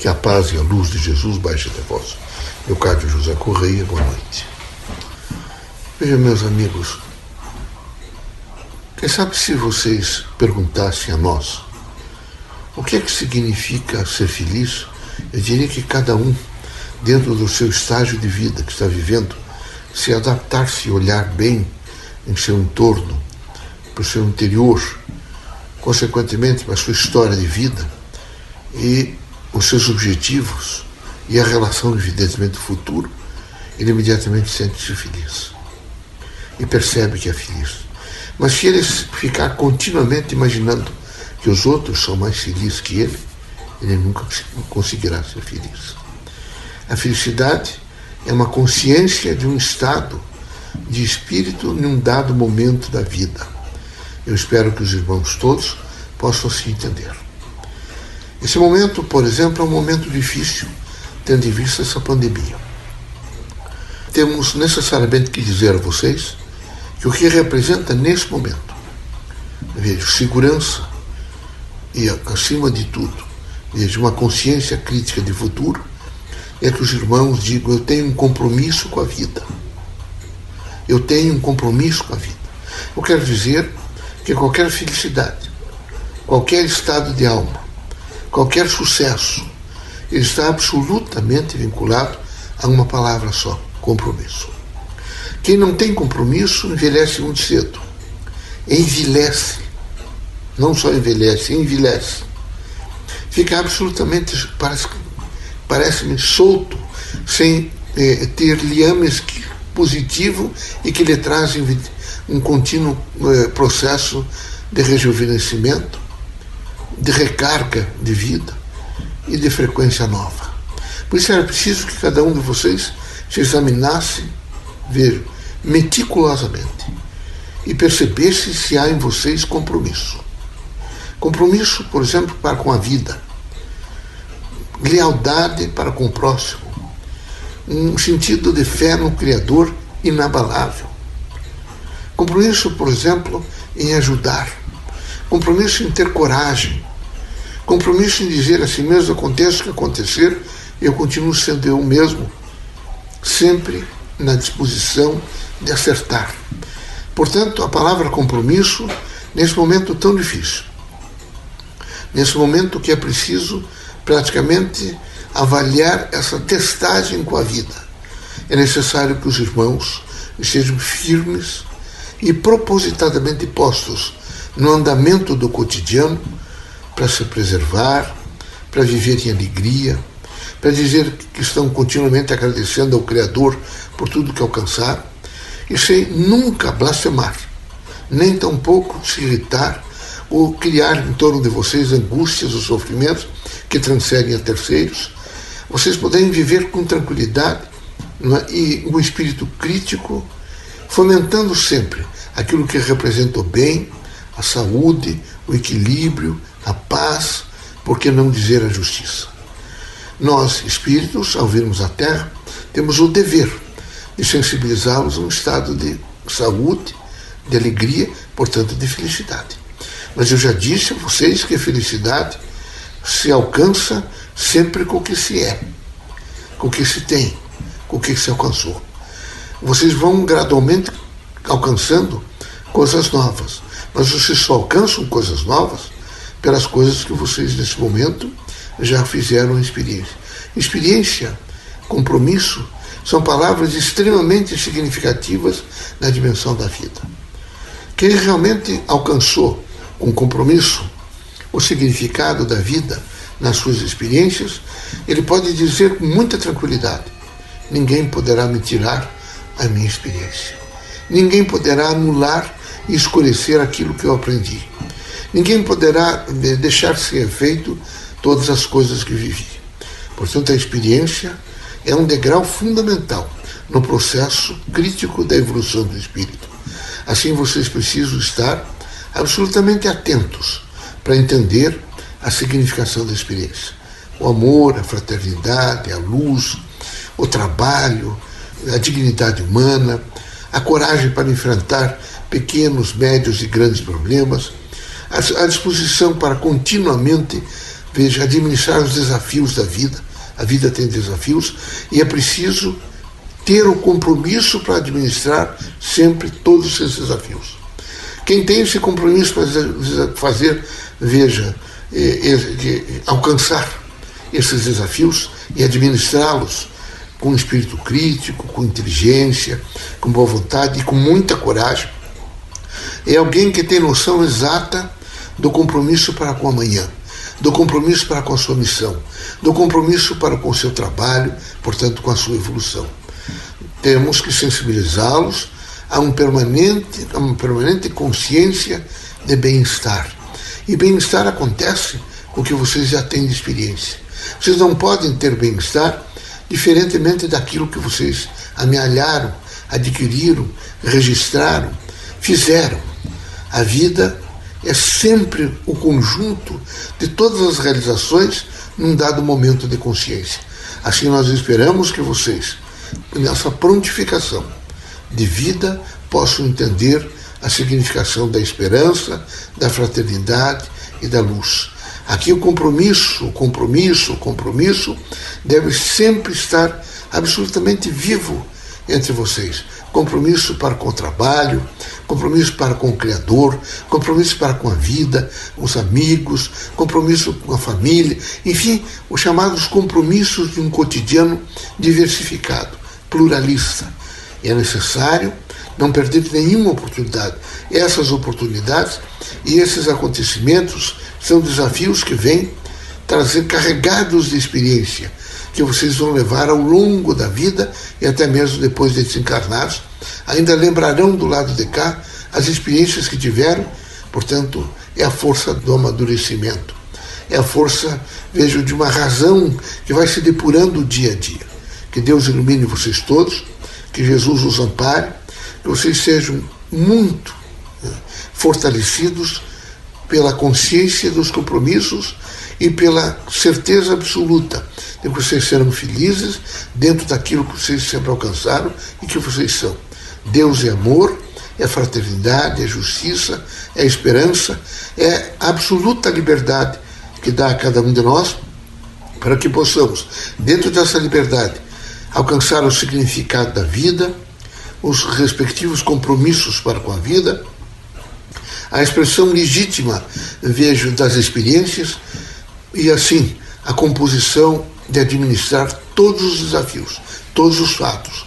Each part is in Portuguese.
Que a paz e a luz de Jesus baixe até vós. Leocádio José Correia, boa noite. Veja, meus amigos, quem sabe se vocês perguntassem a nós o que é que significa ser feliz, eu diria que cada um, dentro do seu estágio de vida que está vivendo, se adaptar-se e olhar bem em seu entorno, para o seu interior, consequentemente para a sua história de vida e os seus objetivos e a relação, evidentemente, do futuro, ele imediatamente sente-se feliz e percebe que é feliz. Mas se ele ficar continuamente imaginando que os outros são mais felizes que ele, ele nunca conseguirá ser feliz. A felicidade é uma consciência de um estado de espírito em um dado momento da vida. Eu espero que os irmãos todos possam se entender. Esse momento, por exemplo, é um momento difícil, tendo em vista essa pandemia. Temos necessariamente que dizer a vocês que o que representa nesse momento, vejo, segurança e, acima de tudo, vejo, uma consciência crítica de futuro, é que os irmãos digam: eu tenho um compromisso com a vida. Eu tenho um compromisso com a vida. Eu quero dizer que qualquer felicidade, qualquer estado de alma, qualquer sucesso, está absolutamente vinculado a uma palavra só: compromisso. Quem não tem compromisso envelhece muito cedo. Envelhece. Não só envelhece, envelhece. Fica absolutamente, parece-me parece solto, sem eh, ter liames positivo e que lhe trazem um contínuo eh, processo de rejuvenescimento, de recarga de vida e de frequência nova. Por isso era preciso que cada um de vocês se examinasse, ver meticulosamente e percebesse se há em vocês compromisso. Compromisso, por exemplo, para com a vida, lealdade para com o próximo, um sentido de fé no Criador inabalável. Compromisso, por exemplo, em ajudar, compromisso em ter coragem, compromisso em dizer a si mesmo: aconteça o que acontecer, eu continuo sendo eu mesmo, sempre na disposição de acertar. Portanto, a palavra compromisso, nesse momento tão difícil, nesse momento que é preciso praticamente avaliar essa testagem com a vida. É necessário que os irmãos estejam firmes e propositadamente postos no andamento do cotidiano para se preservar, para viver em alegria, para dizer que estão continuamente agradecendo ao Criador por tudo que alcançaram e sem nunca blasfemar, nem tampouco se irritar ou criar em torno de vocês angústias ou sofrimentos que transcendem a terceiros, vocês poderem viver com tranquilidade é? e um espírito crítico, fomentando sempre aquilo que representa o bem, a saúde, o equilíbrio, a paz, por que não dizer a justiça? Nós, espíritos, ao virmos a Terra, temos o dever de sensibilizá-los a um estado de saúde, de alegria, portanto, de felicidade. Mas eu já disse a vocês que a felicidade se alcança sempre com o que se é, com o que se tem, com o que se alcançou. Vocês vão gradualmente alcançando coisas novas, mas vocês só alcançam coisas novas pelas coisas que vocês, nesse momento, já fizeram experiência. Experiência, compromisso, são palavras extremamente significativas na dimensão da vida. Quem realmente alcançou com compromisso o significado da vida nas suas experiências, ele pode dizer com muita tranquilidade: ninguém poderá me tirar a minha experiência. Ninguém poderá anular e escurecer aquilo que eu aprendi. Ninguém poderá deixar sem efeito todas as coisas que vivi. Portanto, a experiência é um degrau fundamental no processo crítico da evolução do espírito. Assim, vocês precisam estar absolutamente atentos para entender a significação da experiência. O amor, a fraternidade, a luz, o trabalho, a dignidade humana, a coragem para enfrentar pequenos, médios e grandes problemas, a disposição para continuamente veja, administrar os desafios da vida. A vida tem desafios e é preciso ter o compromisso para administrar sempre todos esses desafios. Quem tem esse compromisso para fazer, veja, é, alcançar esses desafios e administrá-los com espírito crítico, com inteligência, com boa vontade e com muita coragem, é alguém que tem noção exata do compromisso para com amanhã, do compromisso para com a sua missão, do compromisso para com o seu trabalho, portanto, com a sua evolução. Temos que sensibilizá-los a, um permanente, a uma permanente consciência de bem-estar. E bem-estar acontece com o que vocês já têm de experiência. Vocês não podem ter bem-estar diferentemente daquilo que vocês amealharam, adquiriram, registraram, fizeram. A vida é sempre o conjunto de todas as realizações num dado momento de consciência. Assim, nós esperamos que vocês, nessa prontificação de vida, possam entender a significação da esperança, da fraternidade e da luz. Aqui o compromisso, o compromisso, o compromisso deve sempre estar absolutamente vivo entre vocês. Compromisso para com o trabalho, compromisso para com o Criador, compromisso para com a vida, os amigos, compromisso com a família, enfim, os chamados compromissos de um cotidiano diversificado, pluralista. É necessário não perder nenhuma oportunidade. Essas oportunidades e esses acontecimentos são desafios que vêm trazer carregados de experiência, que vocês vão levar ao longo da vida e até mesmo depois de desencarnados. Ainda lembrarão do lado de cá as experiências que tiveram, portanto, é a força do amadurecimento. É a força, vejo, de uma razão que vai se depurando dia a dia. Que Deus ilumine vocês todos, que Jesus os ampare, que vocês sejam muito né, fortalecidos pela consciência dos compromissos e pela certeza absoluta de que vocês serão felizes dentro daquilo que vocês sempre alcançaram e que vocês são. Deus é amor, é fraternidade, é justiça, é esperança, é absoluta liberdade que dá a cada um de nós para que possamos, dentro dessa liberdade, alcançar o significado da vida, os respectivos compromissos para com a vida a expressão legítima, vejo, das experiências e, assim, a composição de administrar todos os desafios, todos os fatos.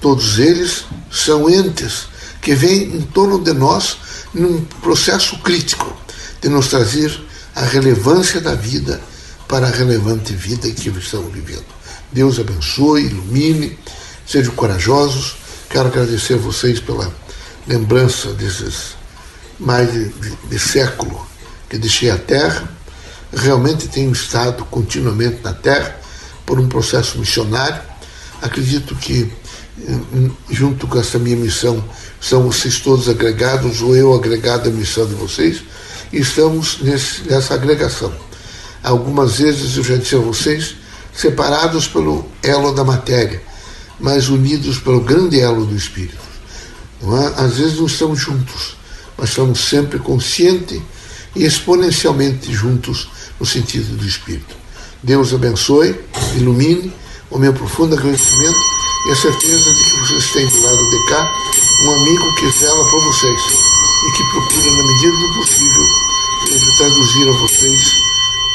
Todos eles são entes que vêm em torno de nós num processo crítico de nos trazer a relevância da vida para a relevante vida que estamos vivendo. Deus abençoe, ilumine, sejam corajosos. Quero agradecer a vocês pela lembrança desses mais de, de, de século que deixei a Terra, realmente tenho estado continuamente na Terra por um processo missionário. Acredito que, junto com essa minha missão, são vocês todos agregados, ou eu agregado à missão de vocês, e estamos nesse, nessa agregação. Algumas vezes eu já disse a vocês, separados pelo elo da matéria, mas unidos pelo grande elo do Espírito. É? Às vezes não estamos juntos, mas estamos sempre conscientes exponencialmente juntos no sentido do Espírito. Deus abençoe, ilumine o meu profundo agradecimento e a certeza de que vocês têm do lado de cá um amigo que zela por vocês e que procura, na medida do possível, traduzir a vocês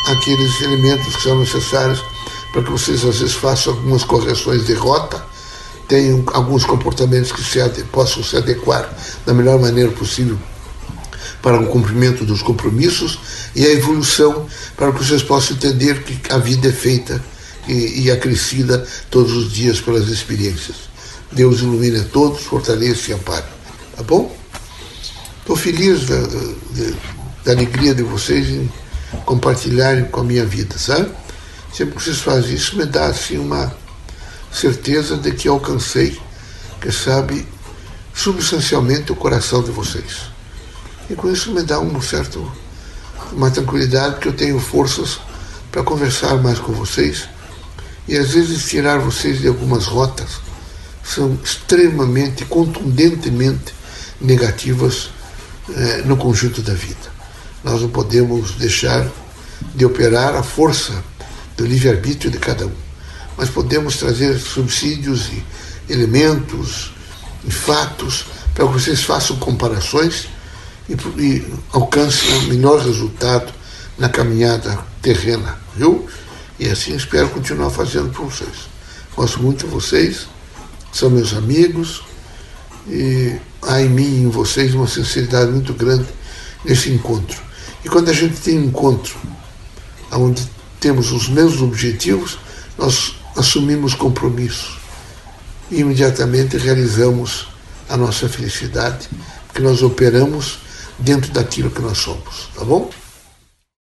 aqueles elementos que são necessários para que vocês às vezes façam algumas correções de rota tenham alguns comportamentos que se possam se adequar da melhor maneira possível para o cumprimento dos compromissos e a evolução para que vocês possam entender que a vida é feita e, e acrescida todos os dias pelas experiências. Deus ilumine a todos, fortaleça e ampare. Tá bom? Estou feliz da, da, da, alegria de vocês em compartilharem com a minha vida, sabe? Sempre que vocês fazem isso, me dá assim uma certeza de que alcancei, que sabe, substancialmente o coração de vocês. E com isso me dá um certo, uma tranquilidade, porque eu tenho forças para conversar mais com vocês e às vezes tirar vocês de algumas rotas são extremamente, contundentemente negativas eh, no conjunto da vida. Nós não podemos deixar de operar a força do livre-arbítrio de cada um. Mas podemos trazer subsídios e elementos e fatos para que vocês façam comparações e, e alcancem o melhor resultado na caminhada terrena, viu? E assim espero continuar fazendo para vocês. Gosto muito de vocês, são meus amigos e há em mim e em vocês uma sinceridade muito grande nesse encontro. E quando a gente tem um encontro onde temos os mesmos objetivos, nós assumimos compromisso e imediatamente realizamos a nossa felicidade, porque nós operamos dentro daquilo que nós somos, tá bom?